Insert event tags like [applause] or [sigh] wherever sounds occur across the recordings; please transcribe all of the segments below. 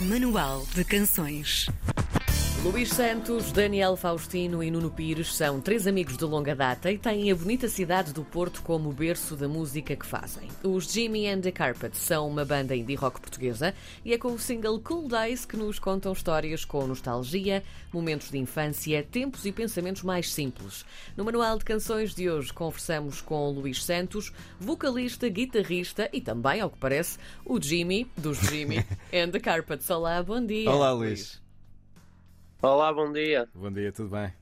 Manual de Canções. Luís Santos, Daniel Faustino e Nuno Pires são três amigos de longa data e têm a bonita cidade do Porto como berço da música que fazem. Os Jimmy and the Carpet são uma banda indie rock portuguesa e é com o single Cool Days que nos contam histórias com nostalgia, momentos de infância, tempos e pensamentos mais simples. No Manual de Canções de hoje conversamos com Luís Santos, vocalista, guitarrista e também, ao que parece, o Jimmy, dos Jimmy [laughs] and the Carpets. Olá, bom dia. Olá, Luís. Olá, bom dia. Bom dia, tudo bem?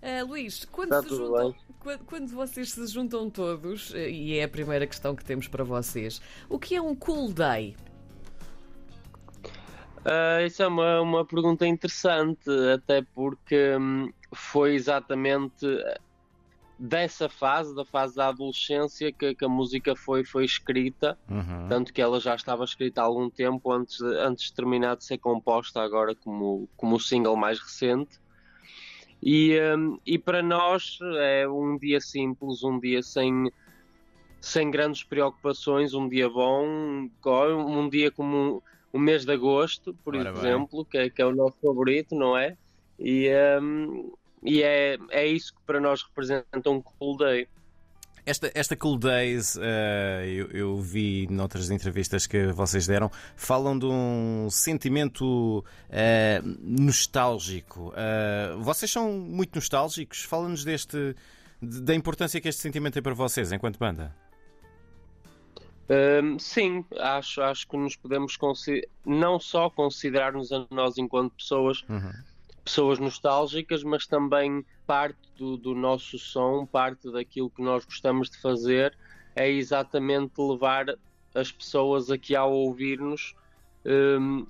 Uh, Luís, quando, juntam, quando, quando vocês se juntam todos, eh, e é a primeira questão que temos para vocês, o que é um cool day? Ah, isso é uma, uma pergunta interessante, até porque hum, foi exatamente dessa fase, da fase da adolescência, que, que a música foi, foi escrita, Uhum. tanto que ela já estava escrita há algum tempo antes, de- antes de terminar de ser composta, agora como, como o single mais recente. E, hum, e para nós é um dia simples, um dia sem, sem grandes preocupações, um dia bom, um, um dia como o mês de agosto, por Ora exemplo, que é, que é o nosso favorito, não é? E, hum, e é, é isso que para nós representa um cool day. Esta, esta Cool Days, eh, eu, eu vi noutras entrevistas que vocês deram, falam de um sentimento eh, nostálgico. Eh, vocês são muito nostálgicos? Fala-nos deste. de- da importância que este sentimento tem para vocês enquanto banda. Hum, sim, acho, acho que nos podemos não só considerar-nos a nós enquanto pessoas, Uhum. Pessoas nostálgicas, mas também parte do, do nosso som, parte daquilo que nós gostamos de fazer é exatamente levar as pessoas aqui ao ouvir-nos hum,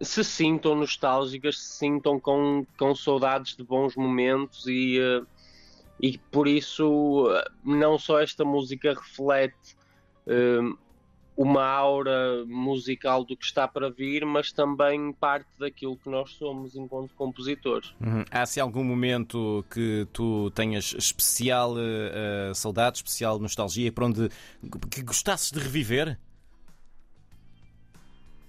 se sintam nostálgicas, se sintam com, com saudades de bons momentos e, eh, e por isso eh, não só esta música reflete hum, uma aura musical do que está para vir, mas também parte daquilo que nós somos enquanto compositores. Uhum. Há se algum momento que tu tenhas especial eh, saudade, especial nostalgia, para onde que gostasses de reviver?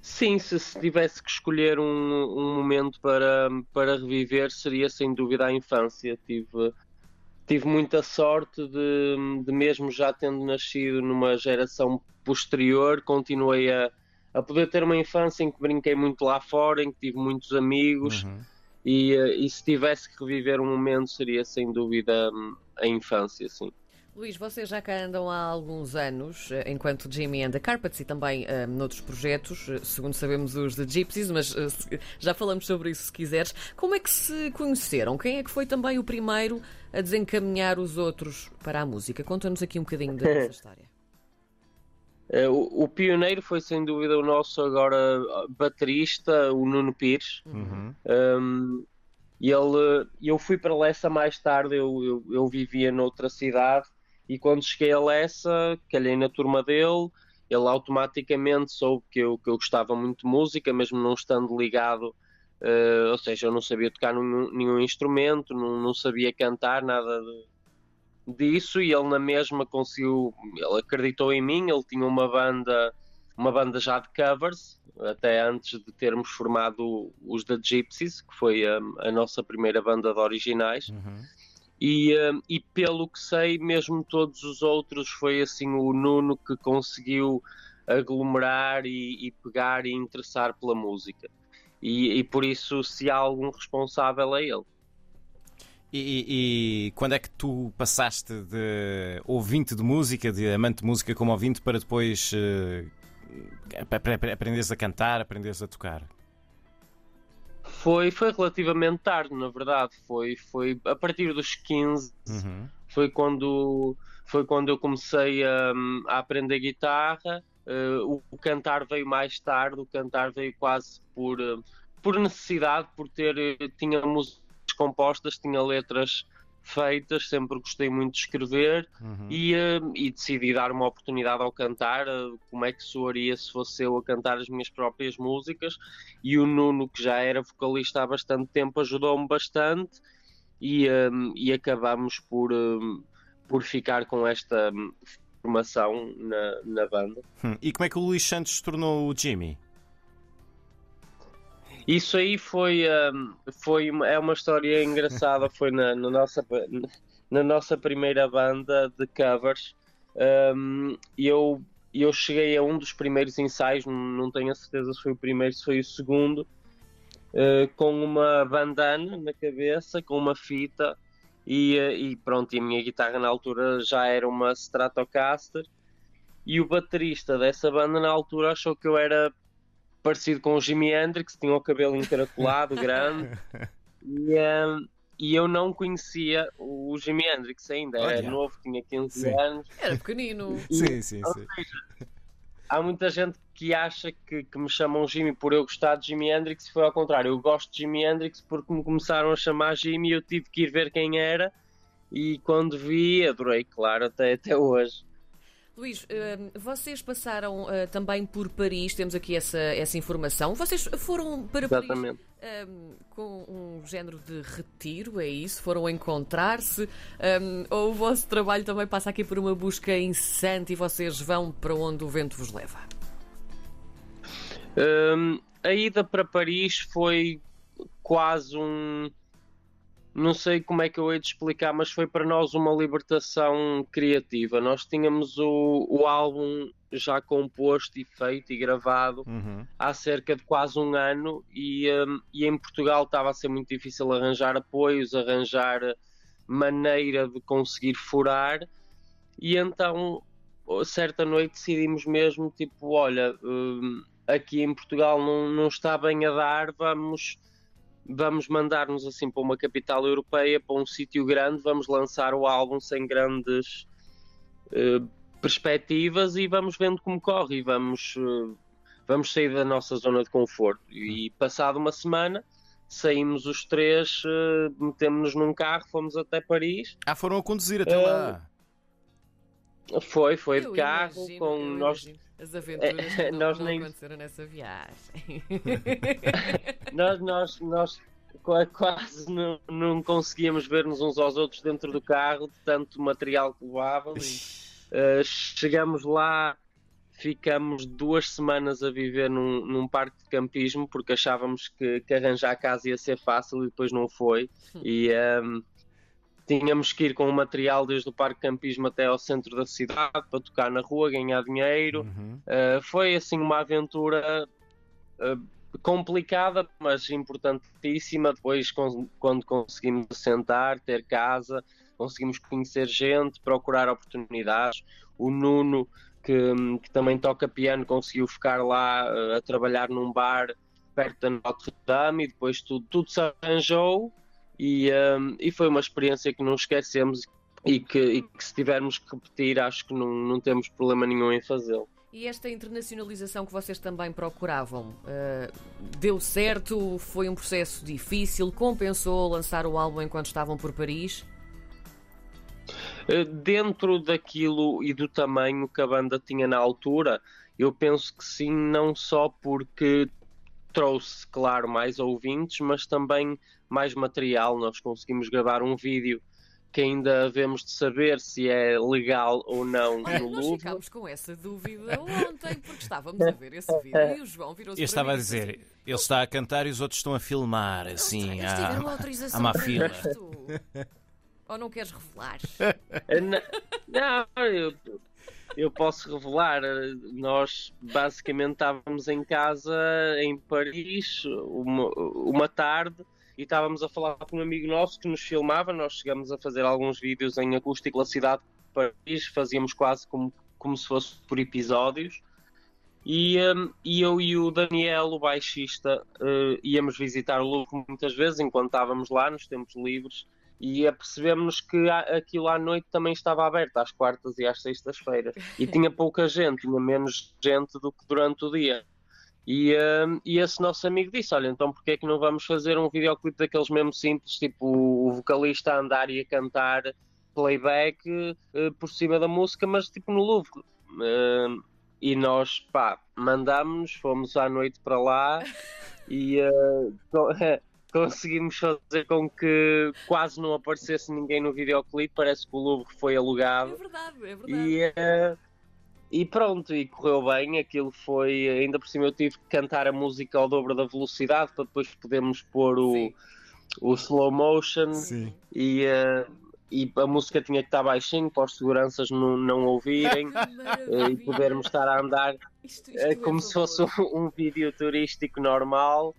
Sim, se, se tivesse que escolher um, um momento para, para reviver, seria sem dúvida a infância. Tive, tive muita sorte de, de mesmo já tendo nascido numa geração posterior, continuei a, a poder ter uma infância em que brinquei muito lá fora, em que tive muitos amigos. Uhum. E, eh, e se tivesse que reviver um momento, seria sem dúvida a infância, sim. Luís, vocês já cá andam há alguns anos, eh, enquanto Jimmy and the Carpets e também eh, noutros projetos, eh, segundo sabemos os de Gypsies, mas se- já falamos sobre isso se quiseres. Como é que se conheceram? Quem é que foi também o primeiro a desencaminhar os outros para a música? Conta-nos aqui um bocadinho da nossa [laughs] história. O, o pioneiro foi sem dúvida o nosso agora baterista, o Nuno Pires. Uhum. Um, e ele, eu fui para Lessa mais tarde, eu, eu, eu vivia noutra cidade e quando cheguei a Lessa, calhei na turma dele, ele automaticamente soube que eu, que eu gostava muito de música, mesmo não estando ligado, eh, ou seja, eu não sabia tocar nenhum, nenhum instrumento, não, não sabia cantar, nada de- disso, e ele na mesma conseguiu, ele acreditou em mim, ele tinha uma banda, uma banda já de covers, até antes de termos formado os da Gypsies, que foi a, a nossa primeira banda de originais. Uhum. E, eh, e pelo que sei, mesmo todos os outros, foi assim o Nuno que conseguiu aglomerar e, e pegar e interessar pela música. E, e por isso, se há algum responsável, é ele. E, e- quando é que tu passaste de ouvinte de música, de amante de música como ouvinte, para depois ap- aprenderes a cantar, aprenderes a tocar? Foi, foi relativamente tarde, na verdade. Foi, foi a partir dos 15 Uhum. foi quando foi quando eu comecei a, a aprender guitarra. Eh, o, o cantar veio mais tarde, o cantar veio quase por, eh, por necessidade, por ter eh, tinha músicas compostas, tinha letras feitas, sempre gostei muito de escrever Uhum. e, eh, e decidi dar uma oportunidade ao cantar, eh, como é que soaria se fosse eu a cantar as minhas próprias músicas e o Nuno, que já era vocalista há bastante tempo, ajudou-me bastante e, eh, e acabamos por, eh, por ficar com esta hum, formação na, na banda. Hum. E como é que o Luís Santos se tornou o Jimmy? Isso aí foi, um, foi é uma história engraçada, foi na, na, nossa, na nossa primeira banda de covers. Um, eu, eu cheguei a um dos primeiros ensaios, não tenho a certeza se foi o primeiro, se foi o segundo, uh, com uma bandana na cabeça, com uma fita, e, uh, e pronto, e a minha guitarra na altura já era uma Stratocaster, e o baterista dessa banda na altura achou que eu era parecido com o Jimi Hendrix, tinha o cabelo encaracolado, [laughs] grande. E, um, e, eu não conhecia o Jimi Hendrix ainda, era Olha. novo, tinha 15 sim. anos. Era pequenino. E, sim, sim, sim. Seja, há muita gente que acha que, que, me chamam Jimmy por eu gostar de Jimi Hendrix e foi ao contrário. Eu gosto de Jimi Hendrix porque me começaram a chamar Jimmy e eu tive que ir ver quem era e quando vi adorei, claro, até, até hoje. Luís, hum, vocês passaram uh, também por Paris, temos aqui essa, essa informação. Vocês foram para Exatamente. Paris um, com um género de retiro, é isso? Foram encontrar-se? Um, ou o vosso trabalho também passa aqui por uma busca incessante e vocês vão para onde o vento vos leva? Um, a ida para Paris foi quase um não sei como é que eu hei de explicar, mas foi para nós uma libertação criativa. Nós tínhamos o, o álbum já composto e feito e gravado uhum. há cerca de quase um ano e, um, e em Portugal estava a ser muito difícil arranjar apoios, arranjar maneira de conseguir furar e então certa noite decidimos mesmo tipo, olha, um, aqui em Portugal não, não está bem a dar, vamos vamos mandar-nos assim para uma capital europeia, para um sítio grande, vamos lançar o álbum sem grandes uh, perspectivas e vamos vendo como corre e vamos, uh, vamos sair da nossa zona de conforto. E passado uma semana saímos os três, uh, metemos-nos num carro, fomos até Paris. Ah, foram a conduzir até lá. Foi, foi eu de carro imagino, com nós. Imagino. As aventuras [laughs] não, nós não nem... aconteceram nessa viagem. [laughs] nós, nós, nós quase não, não conseguíamos ver-nos uns aos outros dentro do carro, de tanto material que levávamos. Uh, chegamos lá, ficamos duas semanas a viver num, num parque de campismo porque achávamos que, que arranjar a casa ia ser fácil e depois não foi. E. Um, ehm, tínhamos que ir com o material desde o parque campismo até ao centro da cidade para tocar na rua, ganhar dinheiro. Uhum. Uh, foi assim uma aventura uh, complicada, mas importantíssima. Depois, quando conseguimos sentar, ter casa, conseguimos conhecer gente, procurar oportunidades. O Nuno, que, que também toca piano, conseguiu ficar lá uh, a trabalhar num bar perto da Notre Dame e depois tudo, tudo se arranjou e, um, e foi uma experiência que não esquecemos e que, e que se tivermos que repetir, acho que não, não temos problema nenhum em fazê-lo. E esta internacionalização que vocês também procuravam, uh, deu certo? Foi um processo difícil? Compensou lançar o álbum enquanto estavam por Paris? Uh, dentro daquilo e do tamanho que a banda tinha na altura, eu penso que sim, não só porque trouxe, claro, mais ouvintes, mas também mais material. Nós conseguimos gravar um vídeo que ainda havemos de saber se é legal ou não Olha, [laughs] no nós Louvre. ficámos com essa dúvida ontem, porque estávamos a ver esse vídeo e o João virou-se Eu estava a dizer, assim, ele está a cantar e os outros estão a filmar, assim, à, à má fila. [laughs] Ou não queres revelar? Não, [laughs] não eu, eu posso revelar, nós basicamente estávamos em casa em Paris uma, uma tarde e estávamos a falar com um amigo nosso que nos filmava. Nós chegamos a fazer alguns vídeos em acústico na cidade de Paris, fazíamos quase como, como se fosse por episódios. E, um, e eu e o Daniel, o baixista, uh, íamos visitar o Louvre muitas vezes enquanto estávamos lá nos tempos livres e apercebemos que aquilo à noite também estava aberto às quartas e às sextas-feiras e [laughs] tinha pouca gente, tinha menos gente do que durante o dia. E, uh, e esse nosso amigo disse: Olha, então porquê é que não vamos fazer um videoclipe daqueles mesmo simples, tipo o vocalista a andar e a cantar playback uh, por cima da música, mas tipo no Louvre. Uh, e nós, pá, mandámos-nos, fomos à noite para lá [laughs] e [laughs] conseguimos fazer com que quase não aparecesse ninguém no videoclipe. Parece que o Louvre foi alugado. É verdade, é verdade. E, e pronto, e correu bem. Aquilo foi, ainda por cima, eu tive que cantar a música ao dobro da velocidade para depois podermos pôr o, o slow motion. Sim. E, uh, e a música tinha que estar baixinho para os seguranças não, não ouvirem [laughs] e podermos estar a andar isto, isto é como se fosse um, um vídeo turístico normal.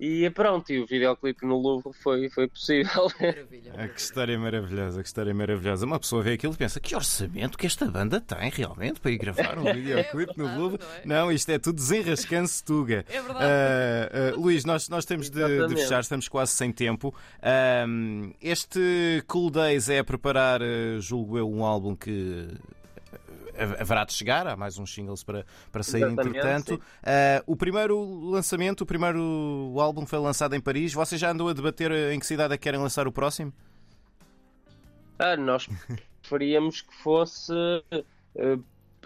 E pronto, e o videoclipe no Louvre foi, foi possível. [laughs] Maravilha, Ah, que história maravilhosa, que história maravilhosa. Uma pessoa vê aquilo e pensa: que orçamento que esta banda tem realmente para ir gravar um [laughs] videoclipe no verdade, Louvre? não é? Não, isto é tudo desenrascando-se tuga. É verdade. Ah, ah, Luís, nós, nós temos de, de fechar, estamos quase sem tempo. Ah, este Cool Days é a preparar, julgo eu, um álbum que. Ah, Haverá de chegar, há mais uns singles para, para sair Exatamente, entretanto. Ah, o primeiro lançamento, o primeiro álbum foi lançado em Paris. Você já andou a debater ah, em que cidade é que querem lançar o próximo? Ah, nós preferíamos que fosse eh,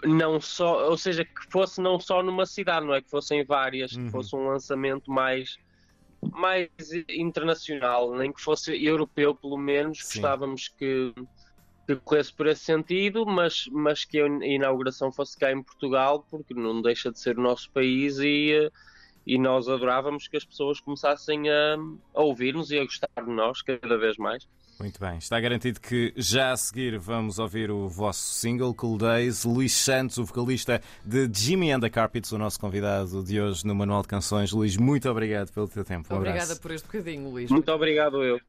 não só, ou seja, que fosse não só numa cidade, não é que fossem várias, Uhum. que fosse um lançamento mais mais internacional, nem que fosse europeu pelo menos, Sim. gostávamos que, que corresse por esse sentido, mas, mas que a inauguração fosse cá em Portugal, porque não deixa de ser o nosso país e, eh, e nós adorávamos que as pessoas começassem a, a ouvir-nos e a gostar de nós cada vez mais. Muito bem, está garantido que já a seguir vamos ouvir o vosso single Cool Days. Luís Santos, o vocalista de Jimmy and the Carpets, o nosso convidado de hoje no Manual de Canções. Luís, muito obrigado pelo teu tempo. Um Obrigada abraço. por este bocadinho, Luís. Muito obrigado eu.